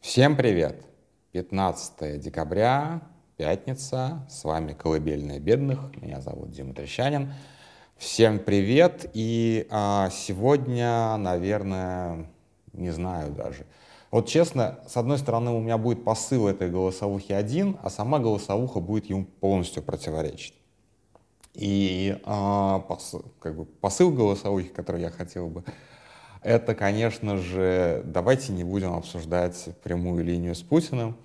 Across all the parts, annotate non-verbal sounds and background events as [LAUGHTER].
Всем привет! 15 декабря, пятница, с вами «Колыбельная бедных», меня зовут Дима Трещанин. Всем привет, и а, сегодня, наверное, не знаю даже. Вот честно, с одной стороны, у меня будет посыл этой голосовухи один, а сама голосовуха будет ему полностью противоречить. И а, посыл, как бы посыл голосовухи, который я хотел бы это, конечно же, давайте не будем обсуждать прямую линию с Путиным,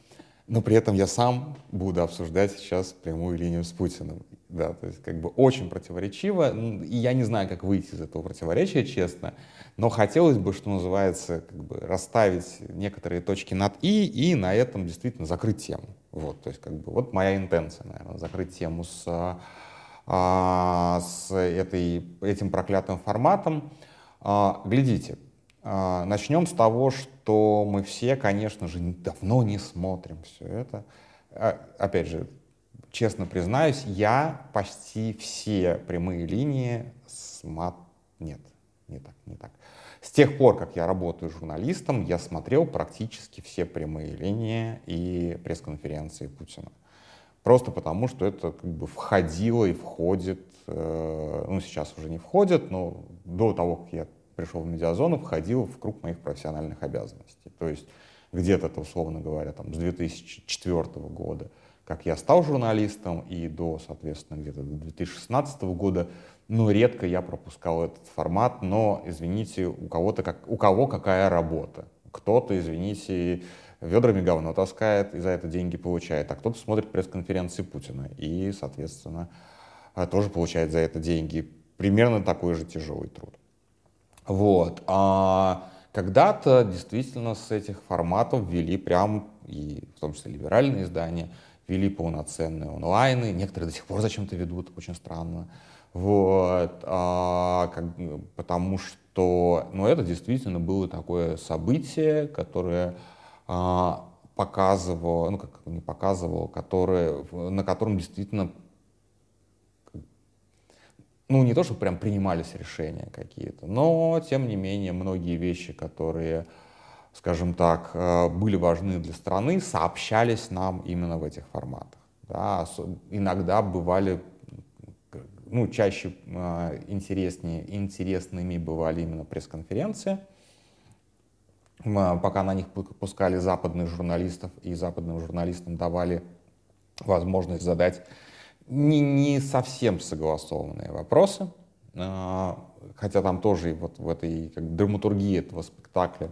но при этом я сам буду обсуждать сейчас прямую линию с Путиным. Да, то есть как бы очень противоречиво, и я не знаю, как выйти из этого противоречия, честно, но хотелось бы, что называется, как бы расставить некоторые точки над «и» и на этом действительно закрыть тему. Вот, то есть как бы вот моя интенция, наверное, закрыть тему с, а, с этой, этим проклятым форматом. А, глядите, а, начнем с того, что мы все, конечно же, давно не смотрим все это. А, опять же, честно признаюсь, я почти все прямые линии смотрю. Нет, не так, не так. С тех пор, как я работаю журналистом, я смотрел практически все прямые линии и пресс-конференции Путина. Просто потому, что это как бы входило и входит, ну сейчас уже не входит, но до того, как я пришел в медиазону, входил в круг моих профессиональных обязанностей. То есть где-то, -то, условно говоря, там, с 2004 года, как я стал журналистом, и до, соответственно, где-то до 2016 года, ну, редко я пропускал этот формат, но, извините, у кого-то как, у кого какая работа. Кто-то, извините, ведрами говно таскает и за это деньги получает, а кто-то смотрит пресс-конференции Путина и, соответственно, тоже получает за это деньги. Примерно такой же тяжелый труд. Вот. А когда-то действительно с этих форматов ввели прям, и в том числе либеральные издания, ввели полноценные онлайны, некоторые до сих пор зачем-то ведут, очень странно. Вот, а, как, потому что, ну, это действительно было такое событие, которое а, показывало, ну, как не показывало, которое, на котором действительно ну, не то, что прям принимались решения какие-то, но, тем не менее, многие вещи, которые, скажем так, э, были важны для страны, сообщались нам именно в этих форматах. Да. Иногда бывали, ну, чаще э, интереснее, интересными бывали именно пресс-конференции, пока на них пускали западных журналистов, и западным журналистам давали возможность задать не, не совсем согласованные вопросы, а, хотя там тоже вот в этой как, драматургии этого спектакля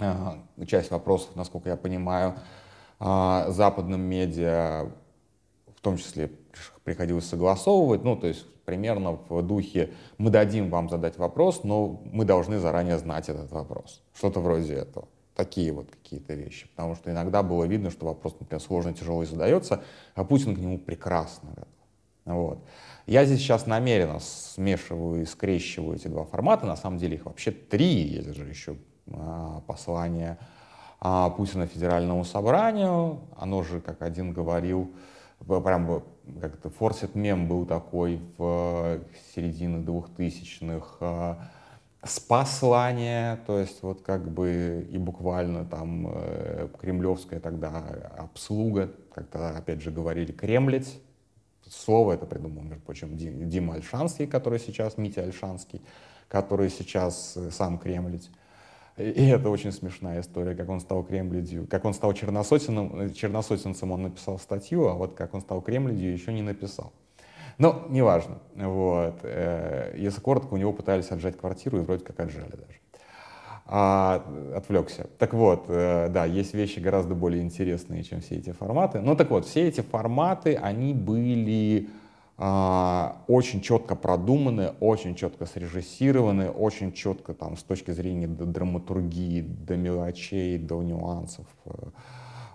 а, часть вопросов, насколько я понимаю, а, западным медиа в том числе приходилось согласовывать, ну, то есть примерно в духе «мы дадим вам задать вопрос, но мы должны заранее знать этот вопрос». Что-то вроде этого такие вот какие-то вещи. Потому что иногда было видно, что вопрос, например, сложный, тяжелый задается, а Путин к нему прекрасно готов. Вот. Я здесь сейчас намеренно смешиваю и скрещиваю эти два формата. На самом деле их вообще три. Есть же еще а, послание а, Путина Федеральному собранию. Оно же, как один говорил, прям как-то форсит мем был такой в середине двухтысячных, а, спаслание, то есть вот как бы и буквально там э, кремлевская тогда обслуга, как-то опять же говорили кремлить, слово это придумал, между прочим, Дима Альшанский, который сейчас, Митя Альшанский, который сейчас э, сам кремлить. И это очень смешная история, как он стал кремлядью. Как он стал черносотенцем, э, черносотенцем он написал статью, а вот как он стал кремлядью, еще не написал. Но неважно. Вот. Э, если коротко, у него пытались отжать квартиру и вроде как отжали даже. А, отвлекся. Так вот, э, да, есть вещи гораздо более интересные, чем все эти форматы. Ну так вот, все эти форматы, они были а, очень четко продуманы, очень четко срежиссированы, очень четко там с точки зрения драматургии, до мелочей, до нюансов. Э,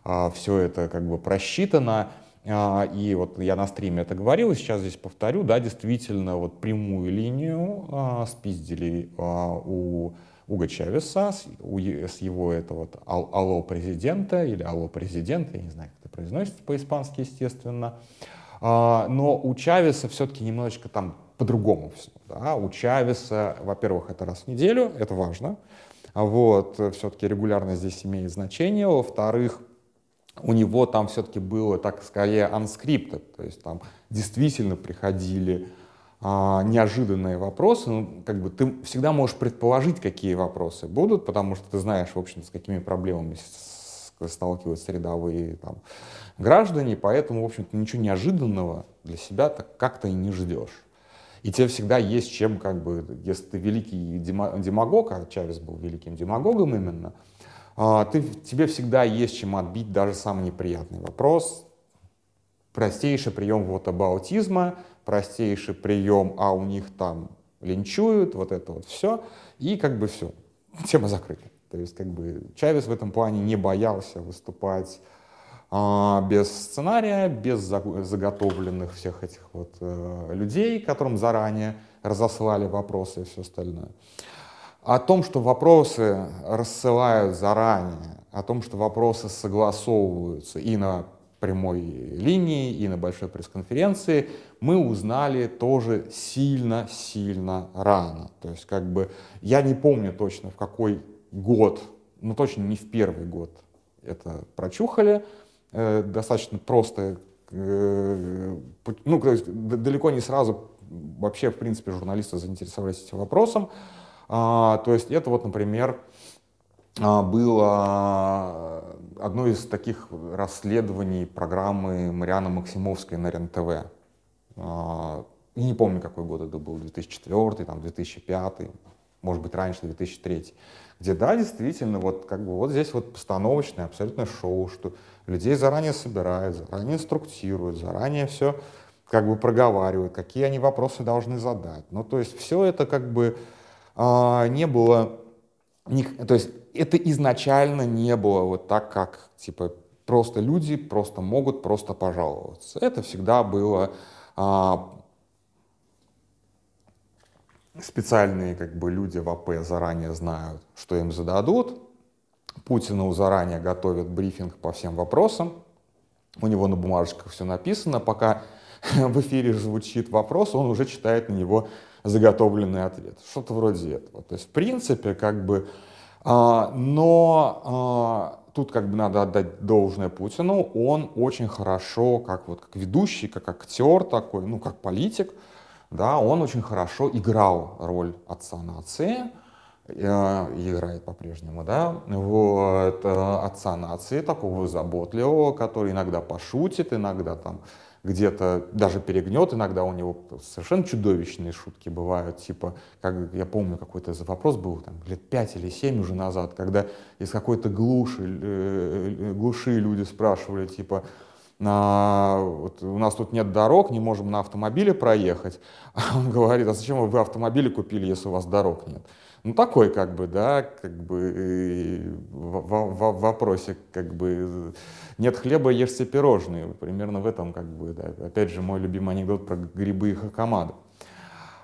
а, все это как бы просчитано. А, и вот я на стриме это говорил, и сейчас здесь повторю, да, действительно, вот прямую линию а, спиздили а, у Уга Чавеса с, его этого вот ал, алло президента или алло президента, я не знаю, как это произносится по-испански, естественно. Но у Чавеса все-таки немножечко там по-другому все. Да? У Чавеса, во-первых, это раз в неделю, это важно. Вот, все-таки регулярность здесь имеет значение. Во-вторых, у него там все-таки было так скорее unscripted, то есть там действительно приходили а, неожиданные вопросы, ну, как бы ты всегда можешь предположить, какие вопросы будут, потому что ты знаешь, в общем, с какими проблемами сталкиваются рядовые там, граждане, поэтому, в общем-то, ничего неожиданного для себя так как-то и не ждешь. И тебе всегда есть чем, как бы, если ты великий демагог, а Чавес был великим демагогом именно, ты, тебе всегда есть чем отбить даже самый неприятный вопрос. Простейший прием вот аутизма, простейший прием, а у них там линчуют, вот это вот все, и как бы все, [LAUGHS] тема закрыта. То есть как бы Чавес в этом плане не боялся выступать а, без сценария, без заготовленных всех этих вот э, людей, которым заранее разослали вопросы и все остальное. О том, что вопросы рассылают заранее, о том, что вопросы согласовываются и на прямой линии, и на большой пресс-конференции, мы узнали тоже сильно-сильно рано. То есть как бы я не помню точно в какой год, ну точно не в первый год это прочухали, э, достаточно просто, э, ну, то есть далеко не сразу вообще, в принципе, журналисты заинтересовались этим вопросом. А, то есть это вот, например, а, было одно из таких расследований программы Марианы Максимовской на РЕН-ТВ. А, и не помню, какой год это был, 2004, там, 2005, может быть, раньше, 2003 где, да, действительно, вот как бы вот здесь вот постановочное абсолютно шоу, что людей заранее собирают, заранее инструктируют, заранее все как бы проговаривают, какие они вопросы должны задать. Ну, то есть все это как бы а, не было, то есть это изначально не было вот так, как типа просто люди просто могут просто пожаловаться. Это всегда было а, специальные как бы люди в АП заранее знают, что им зададут. Путину заранее готовят брифинг по всем вопросам. У него на бумажечках все написано. Пока [LAUGHS] в эфире звучит вопрос, он уже читает на него заготовленный ответ. Что-то вроде этого. То есть, в принципе, как бы... А, но а, тут как бы надо отдать должное Путину. Он очень хорошо, как вот как ведущий, как актер такой, ну, как политик, да, он очень хорошо играл роль отца нации, э, играет по-прежнему, да, вот, э, отца нации, такого заботливого, который иногда пошутит, иногда там где-то даже перегнет, иногда у него совершенно чудовищные шутки бывают, типа, как я помню, какой-то вопрос был там лет пять или семь уже назад, когда из какой-то глуши, э, глуши люди спрашивали, типа, а, вот у нас тут нет дорог, не можем на автомобиле проехать. [LAUGHS] А он говорит, а зачем вы автомобили купили, если у вас дорог нет? Ну, такой, как бы, да, как бы в, в, в вопросе, как бы, нет хлеба, ешьте пирожные. Примерно в этом, как бы, да, опять же, мой любимый анекдот про грибы и хакамаду.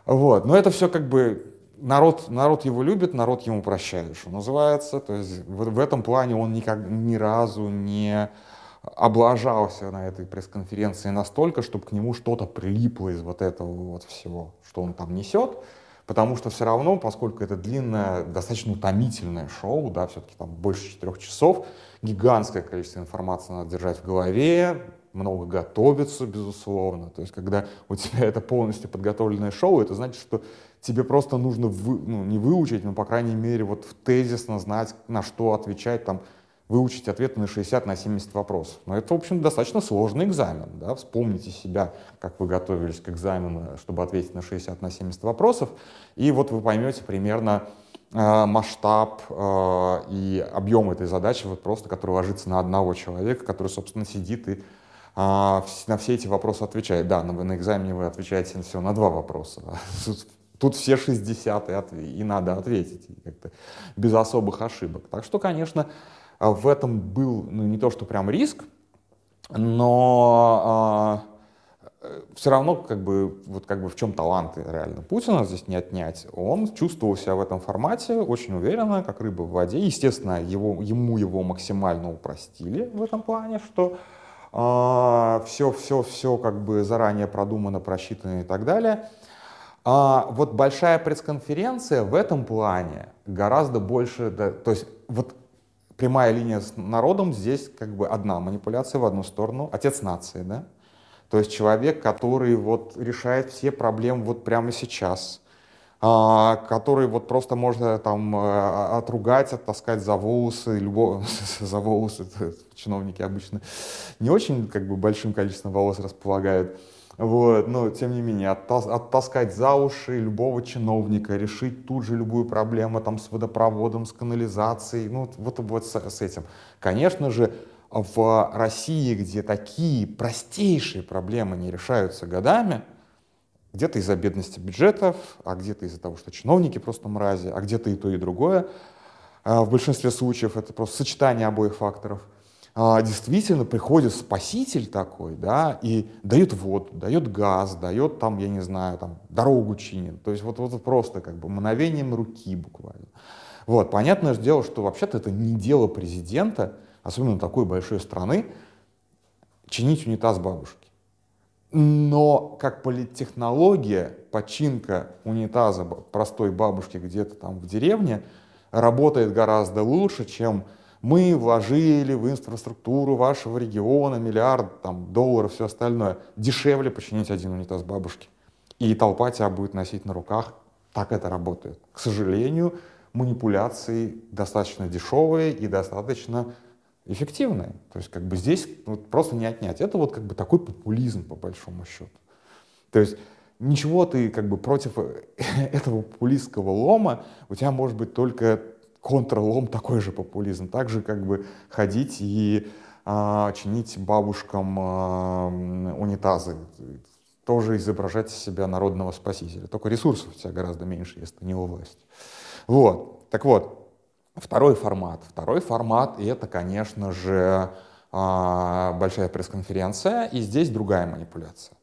Вот, но это все, как бы, народ, народ его любит, народ ему прощает, что называется. То есть в, в этом плане он никак, ни разу не облажался на этой пресс-конференции настолько, чтобы к нему что-то прилипло из вот этого вот всего, что он там несет, потому что все равно, поскольку это длинное, достаточно утомительное шоу, да, все-таки там больше четырех часов, гигантское количество информации надо держать в голове, много готовиться, безусловно. То есть, когда у тебя это полностью подготовленное шоу, это значит, что тебе просто нужно вы, ну, не выучить, но, по крайней мере, вот тезисно знать, на что отвечать там выучить ответы на 60, на 70 вопросов. Но это, в общем, достаточно сложный экзамен. Да? Вспомните себя, как вы готовились к экзамену, чтобы ответить на 60, на 70 вопросов, и вот вы поймете примерно э, масштаб э, и объем этой задачи, вот просто, который ложится на одного человека, который, собственно, сидит и э, на все эти вопросы отвечает. Да, на, на экзамене вы отвечаете всего на два вопроса. [LAUGHS] Тут, тут все 60 и, отв... и надо ответить как-то без особых ошибок. Так что, конечно, в этом был ну, не то, что прям риск, но а, все равно как бы, вот как бы в чем таланты реально Путина здесь не отнять. Он чувствовал себя в этом формате очень уверенно, как рыба в воде. Естественно, его, ему его максимально упростили в этом плане, что а, все, все, все как бы заранее продумано, просчитано и так далее. А вот большая пресс-конференция в этом плане гораздо больше, да, то есть вот прямая линия с народом здесь как бы одна манипуляция в одну сторону, отец нации, да, то есть человек, который вот решает все проблемы вот прямо сейчас, а, который вот просто можно там э, отругать, оттаскать за волосы, любого, [LAUGHS] за волосы, [LAUGHS] чиновники обычно не очень как бы большим количеством волос располагают, вот, но тем не менее, оттас, оттаскать за уши любого чиновника, решить тут же любую проблему там с водопроводом, с канализацией, ну вот, вот с, с этим. Конечно же, в России, где такие простейшие проблемы не решаются годами, где-то из-за бедности бюджетов, а где-то из-за того, что чиновники просто мрази, а где-то и то, и другое. А в большинстве случаев это просто сочетание обоих факторов. А действительно приходит спаситель такой, да, и дает воду, дает газ, дает там, я не знаю, там, дорогу чинит. То есть вот, вот просто как бы мановением руки буквально. Вот, понятное же дело, что вообще-то это не дело президента, особенно такой большой страны, чинить унитаз бабушки. Но как политтехнология, починка унитаза простой бабушки где-то там в деревне работает гораздо лучше, чем мы вложили в инфраструктуру вашего региона миллиард там, долларов, все остальное. Дешевле починить один унитаз бабушки. И толпа тебя будет носить на руках. Так это работает. К сожалению, манипуляции достаточно дешевые и достаточно эффективные. То есть как бы здесь вот, просто не отнять. Это вот как бы такой популизм по большому счету. То есть ничего ты как бы против [LAUGHS] этого популистского лома, у тебя может быть только контрлом такой же популизм. Также как бы ходить и а, чинить бабушкам а, унитазы. Тоже изображать себя народного спасителя. Только ресурсов у тебя гораздо меньше, если ты не у власти. Вот. Так вот, Второй формат. Второй формат — это, конечно же, а, большая пресс-конференция, и здесь другая манипуляция.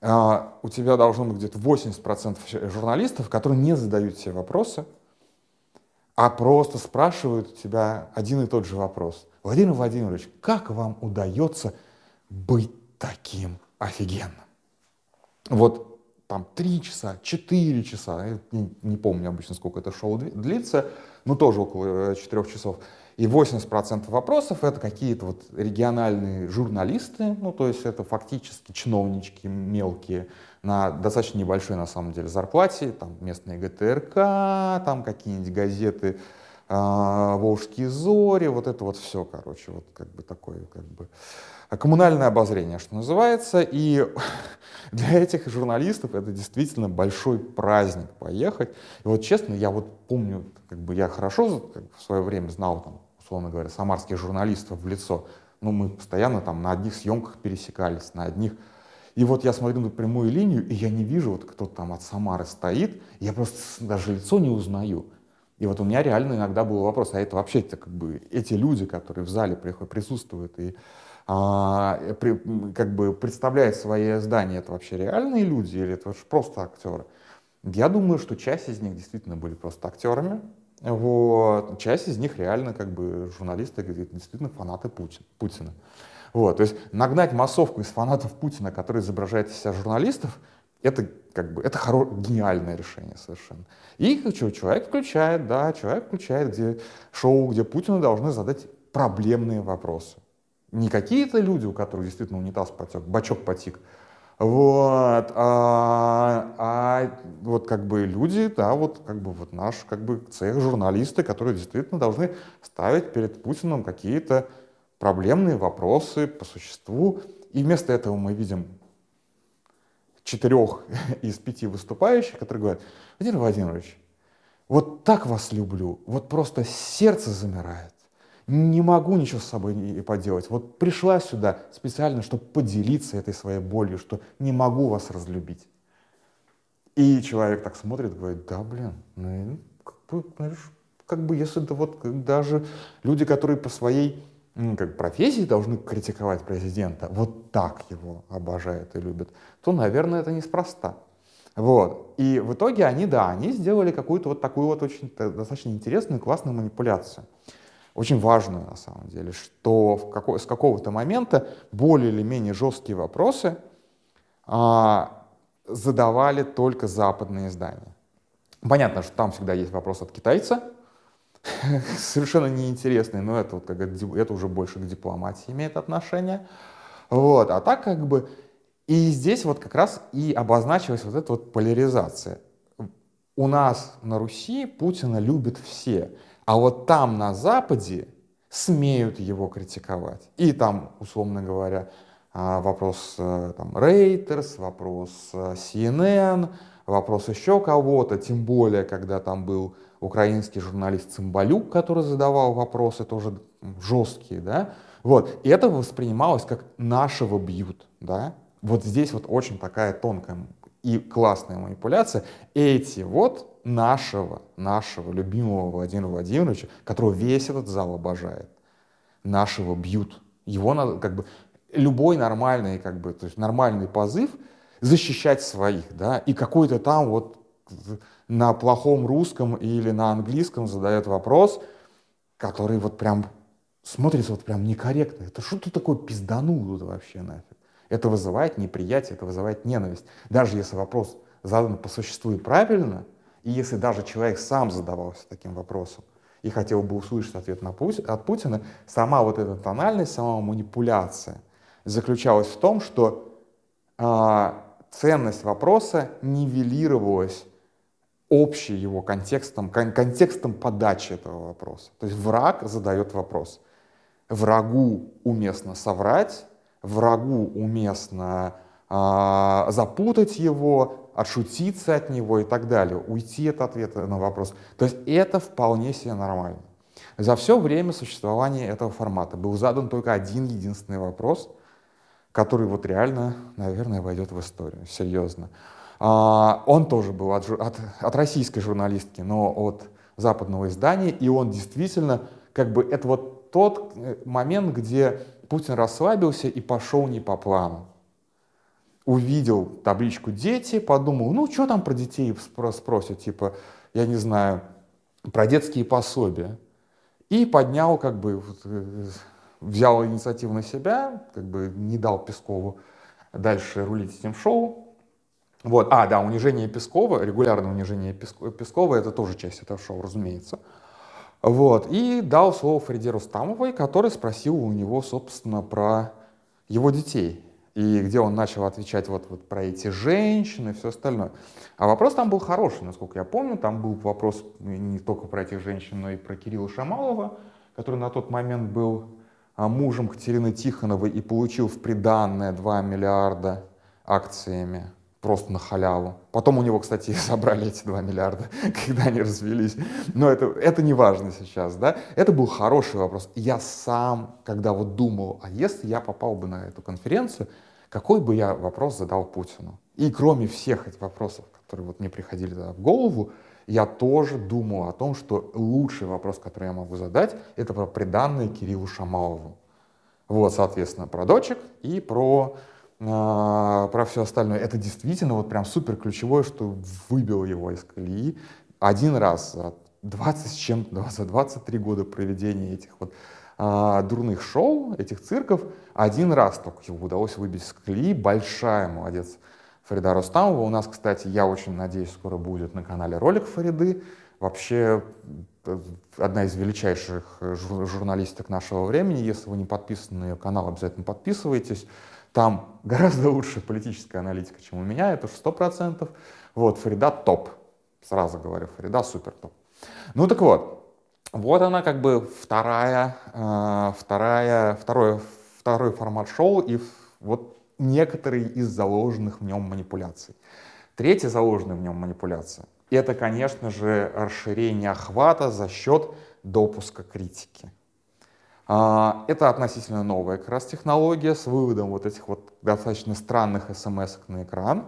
А, у тебя должно быть где-то 80% журналистов, которые не задают тебе вопросы, а просто спрашивают у тебя один и тот же вопрос. Владимир Владимирович, как вам удается быть таким офигенным? Вот там три часа, четыре часа, я не, не помню обычно, сколько это шоу длится, ну тоже около 4 э, часов. И 80% вопросов это какие-то вот региональные журналисты, ну то есть это фактически чиновнички мелкие на достаточно небольшой на самом деле зарплате, там местные ГТРК, там какие-нибудь газеты, э, Волжские зори, вот это вот все, короче, вот как бы такое, как бы коммунальное обозрение, что называется. И [LAUGHS] для этих журналистов это действительно большой праздник поехать. И вот честно, я вот помню, как бы я хорошо как в свое время знал, там, условно говоря, самарских журналистов в лицо. Ну, мы постоянно там на одних съемках пересекались, на одних и вот я смотрю на прямую линию, и я не вижу, вот кто там от Самары стоит, я просто даже лицо не узнаю. И вот у меня реально иногда был вопрос, а это вообще -то как бы эти люди, которые в зале присутствуют и а, при, как бы представляет свои здания, это вообще реальные люди или это просто актеры? Я думаю, что часть из них действительно были просто актерами, вот. Часть из них реально как бы журналисты, действительно фанаты Путин, Путина. Вот. То есть нагнать массовку из фанатов Путина, которые изображают из себя журналистов, это как бы это хоро... гениальное решение совершенно. И что, человек включает, да, человек включает где шоу, где Путину должны задать проблемные вопросы. Не какие-то люди, у которых действительно унитаз потек, бачок потек, вот, а, а вот как бы люди, да, вот как бы вот наш как бы цех журналисты, которые действительно должны ставить перед Путиным какие-то проблемные вопросы по существу. И вместо этого мы видим четырех [LAUGHS] из пяти выступающих, которые говорят, Владимир Владимирович, вот так вас люблю, вот просто сердце замирает не могу ничего с собой не поделать. Вот пришла сюда специально, чтобы поделиться этой своей болью, что не могу вас разлюбить. И человек так смотрит, говорит, да, блин, ну, как бы, знаешь, как бы если это вот даже люди, которые по своей как профессии должны критиковать президента, вот так его обожают и любят, то, наверное, это неспроста. Вот. И в итоге они, да, они сделали какую-то вот такую вот очень достаточно интересную, классную манипуляцию очень важную на самом деле, что в какой, с какого-то момента более или менее жесткие вопросы а, задавали только западные издания. Понятно, что там всегда есть вопрос от китайца, [LAUGHS] совершенно неинтересный, но это, вот, как, это уже больше к дипломатии имеет отношение. Вот. А так как бы и здесь вот как раз и обозначилась вот эта вот поляризация. У нас на Руси Путина любят все, а вот там на Западе смеют его критиковать. И там, условно говоря, а, вопрос э, там, Reuters, вопрос э, CNN, вопрос еще кого-то, тем более, когда там был украинский журналист Цымбалюк, который задавал вопросы тоже жесткие, да, вот, и это воспринималось как нашего бьют, да, вот здесь вот очень такая тонкая и классная манипуляция. Эти вот нашего, нашего любимого Владимира Владимировича, которого весь этот зал обожает, нашего бьют. Его надо как бы любой нормальный, как бы, то есть нормальный позыв защищать своих, да, и какой-то там вот на плохом русском или на английском задает вопрос, который вот прям смотрится вот прям некорректно. Это что ты такое пизданул тут вообще нафиг? Это вызывает неприятие, это вызывает ненависть. Даже если вопрос задан по существу и правильно, и если даже человек сам задавался таким вопросом и хотел бы услышать ответ на Пу от Путина, сама вот эта тональность, сама манипуляция заключалась в том, что э, ценность вопроса нивелировалась общим его контекстом, кон контекстом подачи этого вопроса. То есть враг задает вопрос. Врагу уместно соврать, врагу уместно э, запутать его, отшутиться от него и так далее, уйти от ответа на вопрос. То есть это вполне себе нормально. За все время существования этого формата был задан только один единственный вопрос, который вот реально, наверное, войдет в историю, серьезно. А, он тоже был от, от, от российской журналистки, но от западного издания, и он действительно, как бы, это вот тот э, момент, где Путин расслабился и пошел не по плану. Увидел табличку «Дети», подумал, ну, что там про детей спросят, типа, я не знаю, про детские пособия. И поднял, как бы, э, взял инициативу на себя, как бы не дал Пескову дальше рулить этим шоу. Вот. А, да, унижение Пескова, регулярное унижение Пескова, это тоже часть этого шоу, разумеется. Вот. И дал слово Фреде Рустамовой, который спросил у него, собственно, про его детей. И где он начал отвечать вот, вот про эти женщины и все остальное. А вопрос там был хороший, насколько я помню. Там был вопрос не только про этих женщин, но и про Кирилла Шамалова, который на тот момент был мужем Катерины Тихоновой и получил в приданное 2 миллиарда акциями просто на халяву. Потом у него, кстати, [LAUGHS] забрали эти 2 миллиарда, [LAUGHS] когда они развелись. Но это, это не важно сейчас, да. Это был хороший вопрос. Я сам, когда вот думал, а если я попал бы на эту конференцию, какой бы я вопрос задал Путину? И кроме всех этих вопросов, которые вот мне приходили тогда в голову, я тоже думал о том, что лучший вопрос, который я могу задать, это про приданное Кириллу Шамалову. Вот, соответственно, про дочек и про а, про все остальное. Это действительно вот прям супер ключевое, что выбило его из колеи. Один раз за 20 с чем-то, за 23 года проведения этих вот а, дурных шоу, этих цирков, один раз только его удалось выбить из колеи. Большая молодец Фарида Рустамова. У нас, кстати, я очень надеюсь, скоро будет на канале ролик Фариды. Вообще э, одна из величайших журналисток нашего времени. Если вы не подписаны на ее канал, обязательно подписывайтесь. Там гораздо лучше политическая аналитика, чем у меня, это уж сто процентов. Вот, Фарида топ. Сразу говорю, Фарида супер топ. Ну так вот, вот она как бы вторая, э, вторая, второй, второй формат шоу и вот некоторые из заложенных в нем манипуляций. Третья заложенная в нем манипуляция – это, конечно же, расширение охвата за счет допуска критики. А, это относительно новая как раз технология с выводом вот этих вот достаточно странных смс на экран.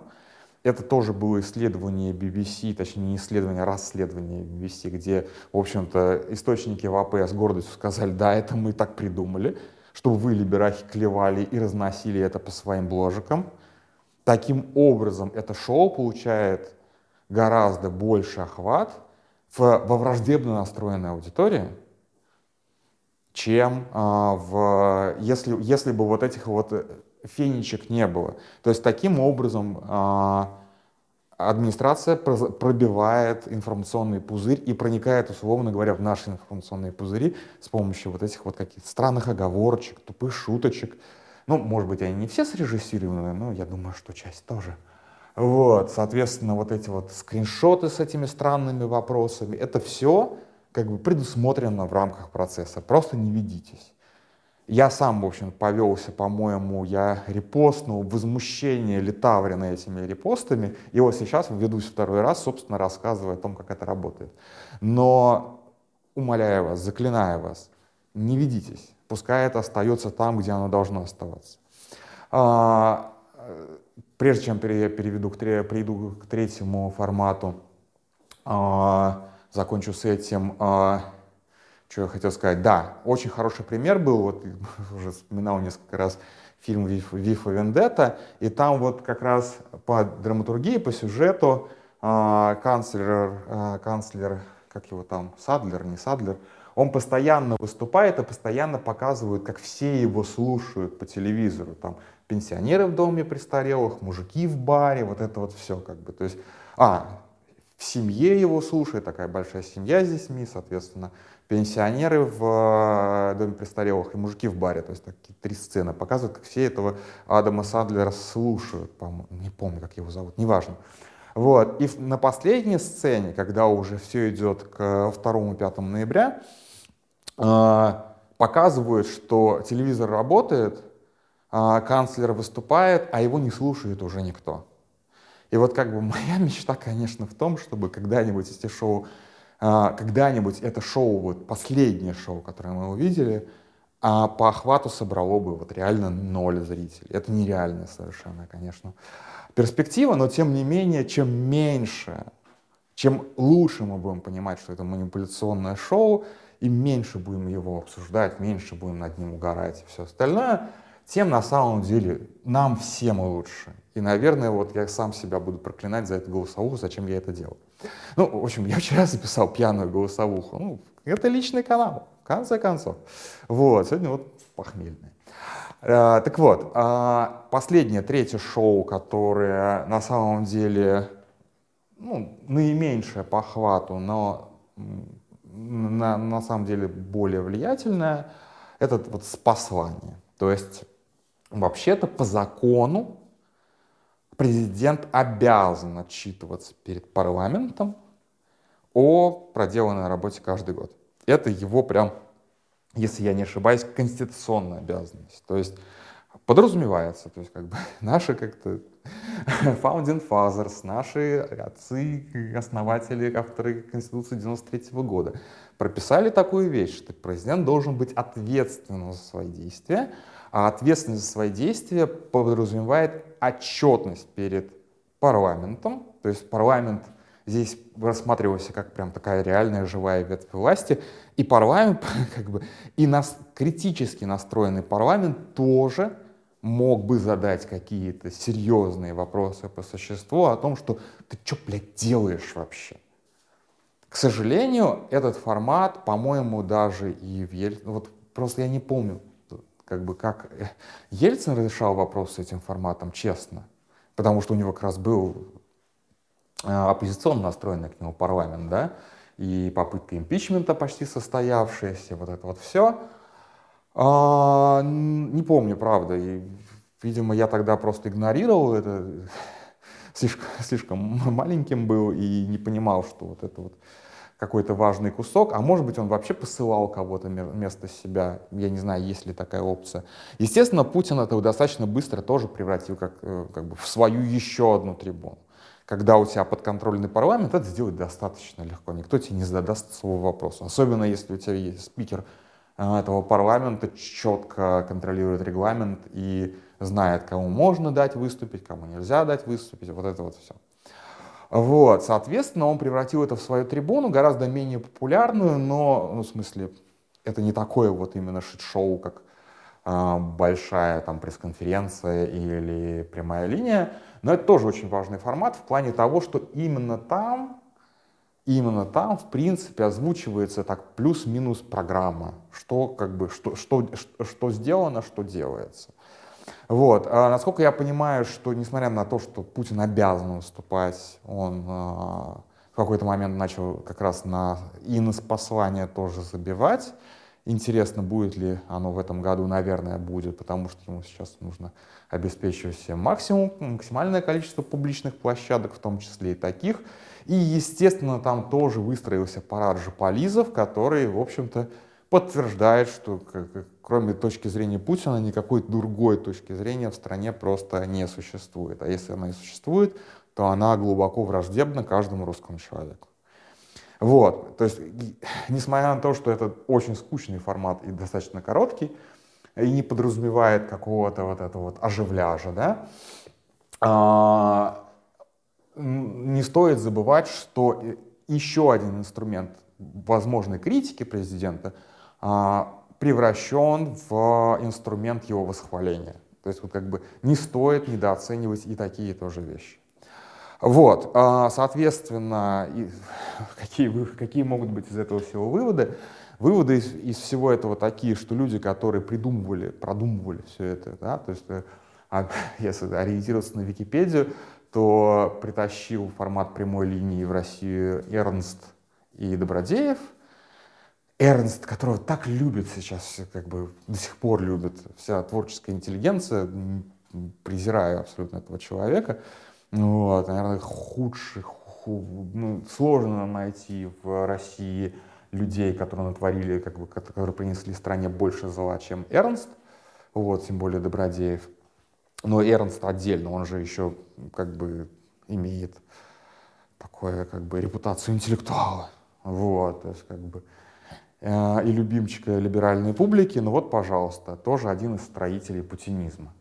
Это тоже было исследование BBC, точнее не исследование, а расследование BBC, где, в общем-то, источники в АП с гордостью сказали, да, это мы так придумали, чтобы вы, либерахи, клевали и разносили это по своим бложикам. Таким образом, это шоу получает гораздо больше охват в, во враждебно настроенной аудитории, чем а, в, если, если бы вот этих вот фенечек не было. То есть таким образом а, администрация пробивает информационный пузырь и проникает, условно говоря, в наши информационные пузыри с помощью вот этих вот каких-то странных оговорочек, тупых шуточек. Ну, может быть, они не все срежиссированы, но я думаю, что часть тоже. Вот, соответственно, вот эти вот скриншоты с этими странными вопросами, это все как бы предусмотрено в рамках процесса. Просто не ведитесь. Я сам, в общем, повелся, по-моему, я репостнул возмущение Литаврина этими репостами, и вот сейчас ведусь второй раз, собственно, рассказывая о том, как это работает. Но умоляю вас, заклинаю вас, не ведитесь, пускай это остается там, где оно должно оставаться. А, прежде чем я переведу к, перейду к третьему формату, а, закончу с этим, а, что я хотел сказать? Да, очень хороший пример был, вот [LAUGHS] уже вспоминал несколько раз фильм «Вифа Вендетта», и там вот как раз по драматургии, по сюжету э, канцлер, э, канцлер, как его там, Садлер, не Садлер, он постоянно выступает и постоянно показывает, как все его слушают по телевизору. Там пенсионеры в доме престарелых, мужики в баре, вот это вот все как бы. То есть, а, в семье его слушает, такая большая семья здесь СМИ, соответственно, пенсионеры в э, доме престарелых и мужики в баре. То есть такие три сцены показывают, как все этого Адама Садлера слушают. По не помню, как его зовут, неважно. Вот. И на последней сцене, когда уже все идет к 2-5 ноября, э, показывают, что телевизор работает, э, канцлер выступает, а его не слушает уже никто. И вот как бы [LAUGHS] моя мечта, конечно, в том, чтобы когда-нибудь эти шоу а, когда-нибудь это шоу, вот последнее шоу, которое мы увидели, а по охвату собрало бы вот реально ноль зрителей. Это нереально совершенно, конечно, перспектива, но тем не менее, чем меньше, чем лучше мы будем понимать, что это манипуляционное шоу, и меньше будем его обсуждать, меньше будем над ним угорать и все остальное, тем на самом деле нам всем лучше. И, наверное, вот я сам себя буду проклинать за эту голосовуху, зачем я это делал. Ну, в общем, я вчера записал пьяную голосовуху. Ну, это личный канал, в конце концов. Вот, сегодня вот похмельный. А, так вот, а, последнее, третье шоу, которое на самом деле ну, наименьшее по охвату, но на, на самом деле более влиятельное, это вот спасвание. То есть, вообще-то по закону президент обязан отчитываться перед парламентом о проделанной работе каждый год. Это его прям, если я не ошибаюсь, конституционная обязанность. То есть подразумевается, то есть как бы [LAUGHS] наши как-то [LAUGHS] founding fathers, наши отцы, основатели, авторы Конституции 93 -го года прописали такую вещь, что президент должен быть ответственным за свои действия, а ответственность за свои действия подразумевает отчетность перед парламентом. То есть парламент здесь рассматривался как прям такая реальная живая ветвь власти. И парламент, [LAUGHS] как бы, и нас, критически настроенный парламент тоже мог бы задать какие-то серьезные вопросы по существу о том, что ты что, блядь, делаешь вообще? К сожалению, этот формат, по-моему, даже и в Ель... Вот просто я не помню, как бы как Ельцин решал вопрос с этим форматом, честно, потому что у него как раз был а, оппозиционно настроенный к нему парламент, да, и попытка импичмента почти состоявшаяся, вот это вот все. А, не помню, правда, и, видимо, я тогда просто игнорировал это, слишком, слишком маленьким был и не понимал, что вот это вот какой-то важный кусок, а может быть он вообще посылал кого-то вместо себя, я не знаю, есть ли такая опция. Естественно, Путин это достаточно быстро тоже превратил как, э, как бы в свою еще одну трибуну. Когда у тебя подконтрольный парламент, это сделать достаточно легко, никто тебе не задаст своего вопроса. Особенно если у тебя есть спикер э, этого парламента, четко контролирует регламент и знает, кому можно дать выступить, кому нельзя дать выступить, вот это вот все. Вот, соответственно, он превратил это в свою трибуну, гораздо менее популярную, но, ну, в смысле, это не такое вот именно шит-шоу, как э, большая там пресс-конференция или прямая линия, но это тоже очень важный формат в плане того, что именно там, именно там, в принципе, озвучивается так плюс-минус программа, что как бы, что, что, что сделано, что делается. Вот. А насколько я понимаю, что несмотря на то, что Путин обязан выступать, он а, в какой-то момент начал как раз на иноспослание тоже забивать. Интересно, будет ли оно в этом году, наверное, будет, потому что ему сейчас нужно обеспечивать себе максимум, максимальное количество публичных площадок, в том числе и таких. И, естественно, там тоже выстроился парад жополизов, который, в общем-то, подтверждает, что кроме точки зрения Путина никакой другой точки зрения в стране просто не существует. А если она и существует, то она глубоко враждебна каждому русскому человеку. Вот, то есть, несмотря на то, что это очень скучный формат и достаточно короткий, и не подразумевает какого-то вот этого вот оживляжа, да, а, не стоит забывать, что еще один инструмент возможной критики президента а, превращен в инструмент его восхваления. То есть вот как бы не стоит недооценивать и такие тоже вещи. Вот, а, соответственно, [LAUGHS] какие, какие могут быть из этого всего выводы? Выводы из, из всего этого такие, что люди, которые придумывали, продумывали все это, да, то есть э, а, [LAUGHS] если ориентироваться на Википедию, то притащил формат прямой линии в Россию Эрнст и Добродеев. Эрнст, которого так любит сейчас, как бы до сих пор любит вся творческая интеллигенция, презираю абсолютно этого человека. Вот, наверное, худших, ху, ну, сложно найти в России людей, которые натворили, как бы, которые принесли стране больше зла, чем Эрнст, вот, тем более Добродеев. Но Эрнст отдельно, он же еще как бы имеет такое как бы репутацию интеллектуала. Вот, то есть как бы и любимчика либеральной публики, ну вот, пожалуйста, тоже один из строителей путинизма.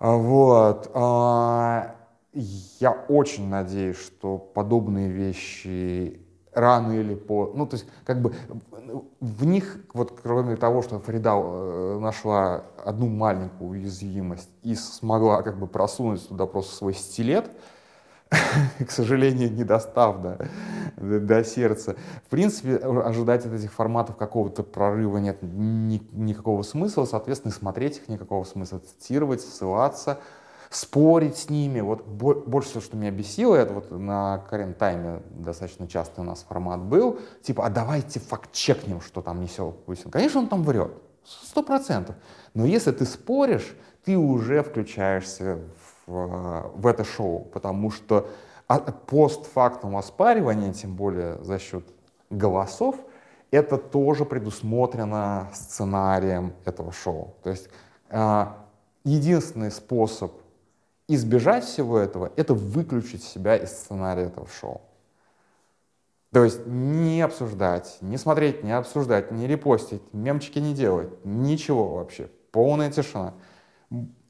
Вот. Э, я очень надеюсь, что подобные вещи рано или поздно, ну, то есть, как бы, в них, вот, кроме того, что Фарида э, нашла одну маленькую уязвимость и смогла, как бы, просунуть туда просто свой стилет, [LAUGHS] к сожалению, не достав до, до сердца. В принципе, ожидать от этих форматов какого-то прорыва нет ни, никакого смысла, соответственно, смотреть их никакого смысла, цитировать, ссылаться — спорить с ними. Вот больше всего, что меня бесило, это вот на Карен Тайме достаточно часто у нас формат был, типа, а давайте факт-чекнем, что там несет Путин. Конечно, он там врет, сто процентов. Но если ты споришь, ты уже включаешься в, в это шоу, потому что постфактум оспаривания, тем более за счет голосов, это тоже предусмотрено сценарием этого шоу. То есть а, единственный способ избежать всего этого — это выключить себя из сценария этого шоу. То есть не обсуждать, не смотреть, не обсуждать, не репостить, мемчики не делать, ничего вообще, полная тишина.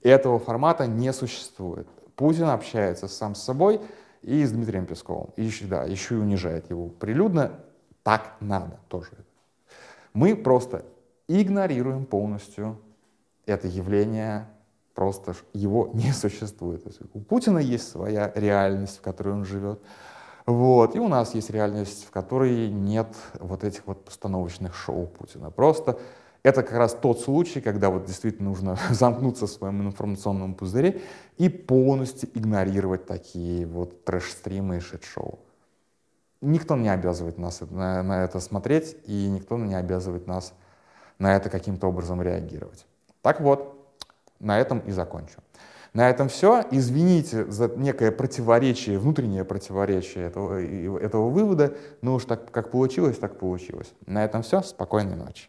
Этого формата не существует. Путин общается сам с собой и с Дмитрием Песковым. И еще, да, еще и унижает его прилюдно. Так надо тоже. Мы просто игнорируем полностью это явление просто его [LAUGHS] не существует. У Путина есть своя реальность, в которой он живет. Вот. И у нас есть реальность, в которой нет вот этих вот постановочных шоу Путина. Просто это как раз тот случай, когда вот действительно нужно [LAUGHS] замкнуться в своем информационном пузыре и полностью игнорировать такие вот трэш-стримы и шит-шоу. Никто не обязывает нас на, на это смотреть, и никто не обязывает нас на это каким-то образом реагировать. Так вот, на этом и закончу. На этом все. Извините за некое противоречие, внутреннее противоречие этого, этого вывода. Но уж так как получилось, так получилось. На этом все. Спокойной ночи.